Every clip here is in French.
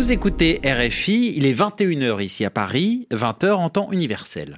Vous écoutez RFI, il est 21h ici à Paris, 20h en temps universel.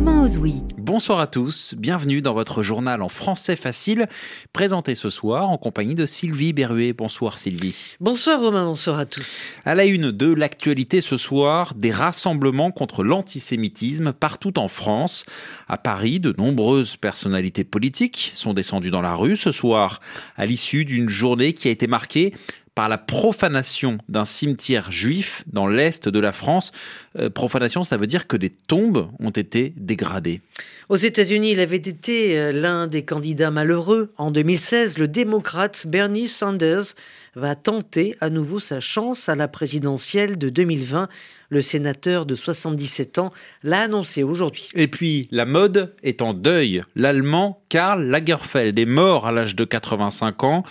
Romain Ozoui. Bonsoir à tous, bienvenue dans votre journal en français facile, présenté ce soir en compagnie de Sylvie Berruet. Bonsoir Sylvie. Bonsoir Romain, bonsoir à tous. À la une de l'actualité ce soir, des rassemblements contre l'antisémitisme partout en France. À Paris, de nombreuses personnalités politiques sont descendues dans la rue ce soir, à l'issue d'une journée qui a été marquée par la profanation d'un cimetière juif dans l'est de la France. Euh, profanation, ça veut dire que des tombes ont été dégradées. Aux États-Unis, il avait été euh, l'un des candidats malheureux. En 2016, le démocrate Bernie Sanders va tenter à nouveau sa chance à la présidentielle de 2020. Le sénateur de 77 ans l'a annoncé aujourd'hui. Et puis, la mode est en deuil. L'Allemand Karl Lagerfeld est mort à l'âge de 85 ans.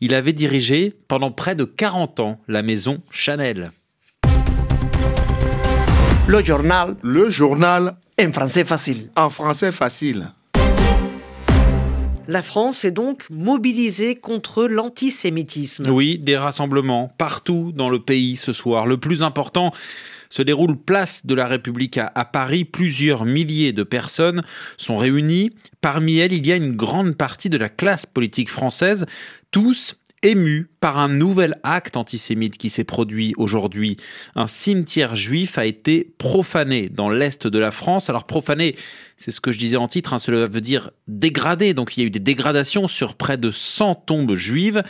Il avait dirigé pendant près de 40 ans la maison Chanel. Le journal. Le journal. En français facile. En français facile. La France est donc mobilisée contre l'antisémitisme. Oui, des rassemblements partout dans le pays ce soir. Le plus important se déroule place de la République à, Paris. Plusieurs milliers de personnes sont réunies. Parmi elles, il y a une grande partie de la classe politique française, tous ému par un nouvel acte antisémite qui s'est produit aujourd'hui. Un cimetière juif a été profané dans l'est de la France. Alors profané, c'est ce que je disais en titre, hein, cela veut dire dégradé. Donc il y a eu des dégradations sur près de 100 tombes juives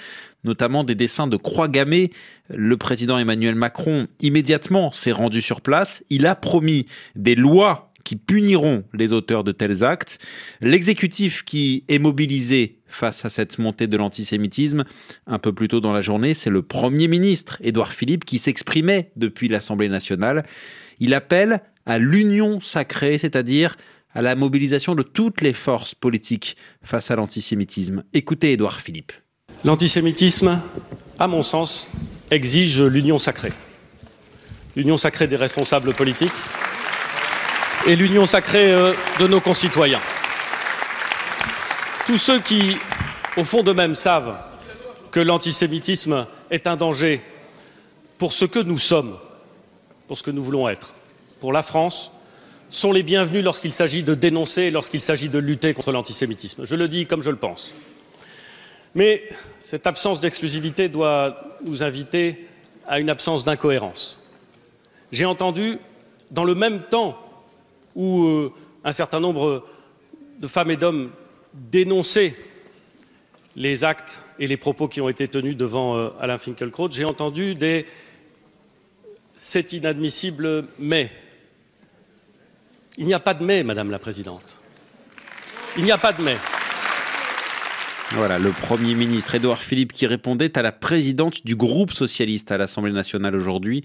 notamment des dessins de croix gammées. Le président Emmanuel Macron immédiatement s'est rendu sur place. Il a promis des lois qui puniront les auteurs de tels actes. L'exécutif qui est mobilisé face à cette montée de l'antisémitisme, un peu plus tôt dans la journée, c'est le Premier ministre, Édouard Philippe, qui s'exprimait depuis l'Assemblée nationale. Il appelle à l'union sacrée, c'est-à-dire à la mobilisation de toutes les forces politiques face à l'antisémitisme. Écoutez Édouard Philippe. L'antisémitisme, à mon sens, exige l'union sacrée. L'union sacrée des responsables politiques, et l'union sacrée euh, de nos concitoyens. Tous ceux qui, au fond d'eux-mêmes, savent que l'antisémitisme est un danger pour ce que nous sommes, pour ce que nous voulons être, pour la France, sont les bienvenus lorsqu'il s'agit de dénoncer et lorsqu'il s'agit de lutter contre l'antisémitisme. Je le dis comme je le pense. Mais cette absence d'exclusivité doit nous inviter à une absence d'incohérence. J'ai entendu, dans le même temps où euh, un certain nombre de femmes et d'hommes dénonçaient les actes et les propos qui ont été tenus devant euh, Alain Finkielkraut, j'ai entendu des c'est inadmissible, mais. Il n'y a pas de mais, Madame la Présidente. Il n'y a pas de mais. Voilà, le Premier ministre Édouard Philippe qui répondait à la présidente du groupe socialiste à l'Assemblée nationale aujourd'hui.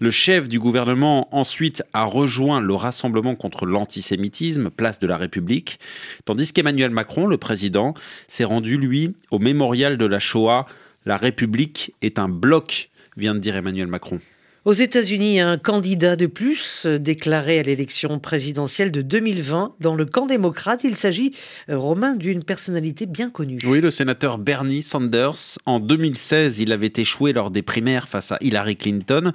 Le chef du gouvernement ensuite a rejoint le rassemblement contre l'antisémitisme, place de la République, tandis qu'Emmanuel Macron, le président, s'est rendu, lui, au mémorial de la Shoah. La République est un bloc, vient de dire Emmanuel Macron. Aux États-Unis, un candidat de plus déclaré à l'élection présidentielle de 2020 dans le camp démocrate. Il s'agit, euh, Romain, d'une personnalité bien connue. Oui, le sénateur Bernie Sanders. En 2016, il avait échoué lors des primaires face à Hillary Clinton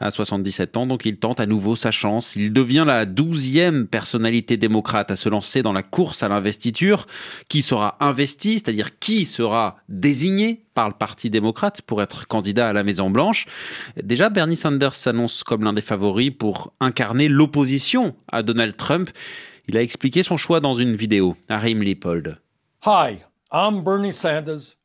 à 77 ans, donc il tente à nouveau sa chance. Il devient la douzième personnalité démocrate à se lancer dans la course à l'investiture. Qui sera investi, c'est-à-dire qui sera désigné? Par le Parti démocrate pour être candidat à la Maison-Blanche. Déjà, Bernie Sanders s'annonce comme l'un des favoris pour incarner l'opposition à Donald Trump. Il a expliqué son choix dans une vidéo. Arim Leopold. Hi, I'm Bernie Sanders.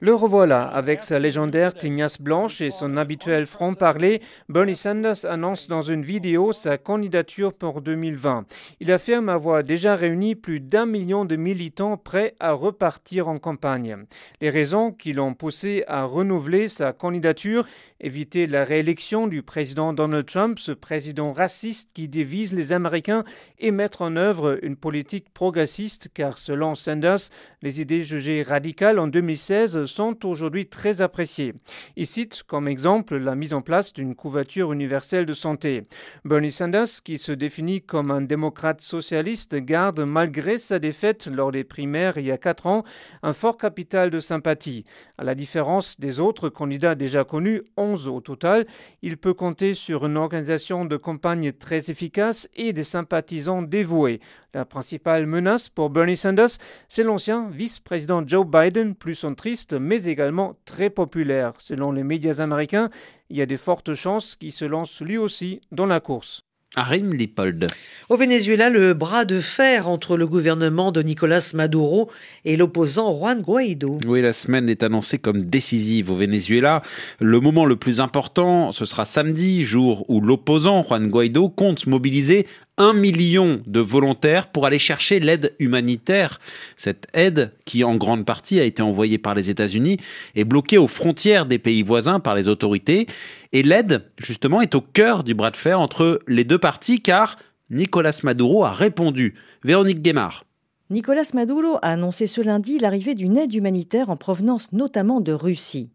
Le revoilà, avec sa légendaire tignasse blanche et son habituel franc-parler, Bernie Sanders annonce dans une vidéo sa candidature pour 2020. Il affirme avoir déjà réuni plus d'un million de militants prêts à repartir en campagne. Les raisons qui l'ont poussé à renouveler sa candidature éviter la réélection du président Donald Trump, ce président raciste qui divise les Américains, et mettre en œuvre une politique progressiste, car selon Sanders, les idées jugées radicales en 2016 sont aujourd'hui très appréciées. Il cite comme exemple la mise en place d'une couverture universelle de santé. Bernie Sanders, qui se définit comme un démocrate socialiste, garde, malgré sa défaite lors des primaires il y a quatre ans, un fort capital de sympathie. À la différence des autres candidats déjà connus, 11 au total, il peut compter sur une organisation de campagne très efficace et des sympathisants dévoués. La principale menace pour Bernie Sanders, c'est l'ancien vice-président Joe Biden, plus centriste, mais également très populaire. Selon les médias américains, il y a de fortes chances qu'il se lance lui aussi dans la course. Arim Lipold. Au Venezuela, le bras de fer entre le gouvernement de Nicolas Maduro et l'opposant Juan Guaido. Oui, la semaine est annoncée comme décisive au Venezuela. Le moment le plus important, ce sera samedi, jour où l'opposant Juan Guaido compte mobiliser un million de volontaires pour aller chercher l'aide humanitaire. Cette aide, qui en grande partie a été envoyée par les États-Unis, est bloquée aux frontières des pays voisins par les autorités. Et l'aide, justement, est au cœur du bras de fer entre les deux parties, car Nicolas Maduro a répondu. Véronique Guémard. Nicolas Maduro a annoncé ce lundi l'arrivée d'une aide humanitaire en provenance notamment de Russie.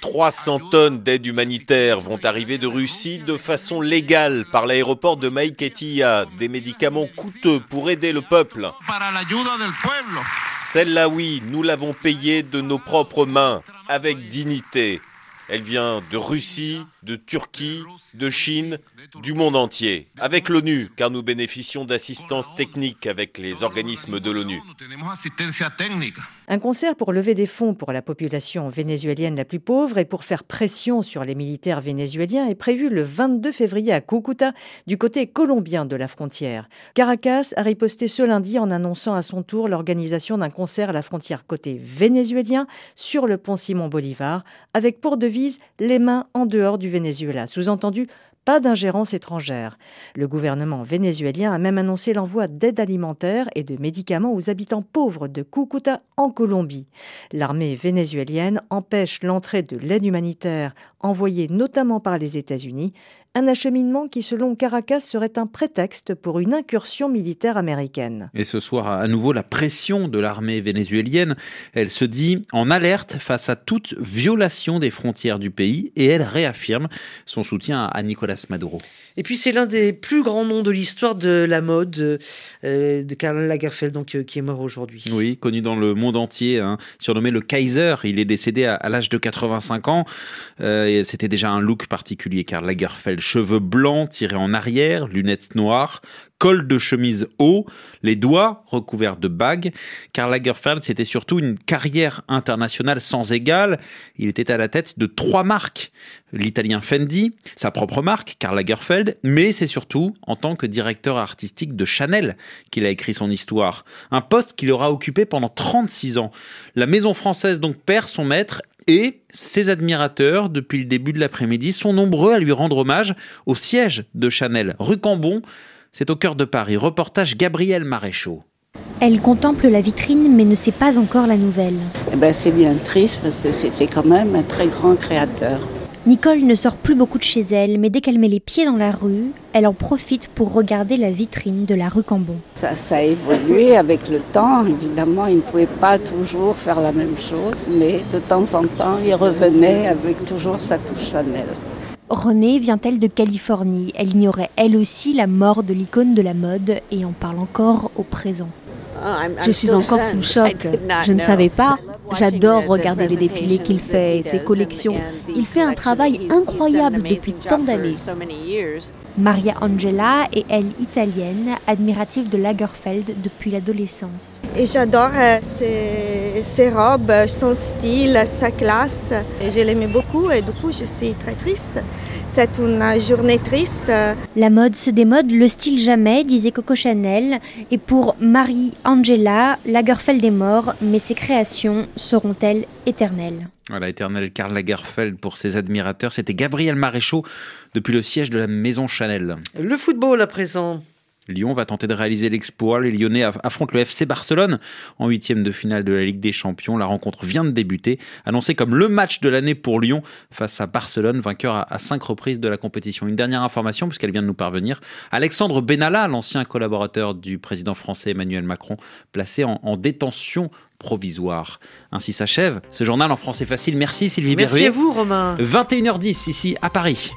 300 tonnes d'aide humanitaire vont arriver de Russie de façon légale par l'aéroport de Maïketia, des médicaments coûteux pour aider le peuple. Celle-là, oui, nous l'avons payée de nos propres mains, avec dignité. Elle vient de Russie, de Turquie, de Chine, du monde entier, avec l'ONU, car nous bénéficions d'assistance technique avec les organismes de l'ONU. Un concert pour lever des fonds pour la population vénézuélienne la plus pauvre et pour faire pression sur les militaires vénézuéliens est prévu le 22 février à Cúcuta, du côté colombien de la frontière. Caracas a riposté ce lundi en annonçant à son tour l'organisation d'un concert à la frontière côté vénézuélien sur le pont Simon Bolivar, avec pour devise les mains en dehors du Venezuela. Sous-entendu, pas d'ingérence étrangère. Le gouvernement vénézuélien a même annoncé l'envoi d'aide alimentaire et de médicaments aux habitants pauvres de Cúcuta en Colombie. L'armée vénézuélienne empêche l'entrée de l'aide humanitaire envoyée notamment par les États-Unis un acheminement qui, selon Caracas, serait un prétexte pour une incursion militaire américaine. Et ce soir, à nouveau, la pression de l'armée vénézuélienne, elle se dit en alerte face à toute violation des frontières du pays et elle réaffirme son soutien à Nicolas Maduro. Et puis c'est l'un des plus grands noms de l'histoire de la mode, euh, de Karl Lagerfeld, donc, euh, qui est mort aujourd'hui. Oui, connu dans le monde entier, hein, surnommé le Kaiser. Il est décédé à, l'âge de 85 ans. Euh, C'était déjà un look particulier, Karl Lagerfeld cheveux blancs tirés en arrière, lunettes noires, col de chemise haut, les doigts recouverts de bagues. Karl Lagerfeld, c'était surtout une carrière internationale sans égale. Il était à la tête de trois marques. L'italien Fendi, sa propre marque, Karl Lagerfeld, mais c'est surtout en tant que directeur artistique de Chanel qu'il a écrit son histoire. Un poste qu'il aura occupé pendant 36 ans. La maison française donc perd son maître et ses admirateurs, depuis le début de l'après-midi, sont nombreux à lui rendre hommage au siège de Chanel, rue Cambon. C'est au cœur de Paris. Reportage Gabriel Maréchaux. Elle contemple la vitrine mais ne sait pas encore la nouvelle. Eh ben, c'est bien triste parce que c'était quand même un très grand créateur. Nicole ne sort plus beaucoup de chez elle, mais dès qu'elle met les pieds dans la rue, elle en profite pour regarder la vitrine de la rue Cambon. Ça, ça a évolué avec le temps. Évidemment, il ne pouvait pas toujours faire la même chose, mais de temps en temps, il revenait avec toujours sa touche Chanel. Renée vient-elle de Californie? Elle ignorait elle aussi la mort de l'icône de la mode et en parle encore au présent. Je suis encore sous choc. Je ne savais pas. J'adore regarder les défilés qu'il fait et ses collections. Il fait un travail incroyable depuis tant d'années. Maria Angela est elle italienne, admirative de Lagerfeld depuis l'adolescence. Et j'adore euh, ses, ses, robes, son style, sa classe. Et je l'aimais beaucoup et du coup je suis très triste. C'est une journée triste. La mode se démode, le style jamais, disait Coco Chanel. Et pour Marie Angela, Lagerfeld est mort, mais ses créations seront-elles éternelles? Voilà, éternel Karl Lagerfeld pour ses admirateurs. C'était Gabriel Maréchaux depuis le siège de la maison Chanel. Le football à présent. Lyon va tenter de réaliser l'exploit. Les Lyonnais affrontent le FC Barcelone en huitième de finale de la Ligue des Champions. La rencontre vient de débuter, annoncée comme le match de l'année pour Lyon face à Barcelone, vainqueur à, cinq reprises de la compétition. Une dernière information, puisqu'elle vient de nous parvenir. Alexandre Benalla, l'ancien collaborateur du président français Emmanuel Macron, placé en, détention provisoire. Ainsi s'achève ce journal en français facile. Merci Sylvie Merci à vous Romain. 21h10 ici à Paris.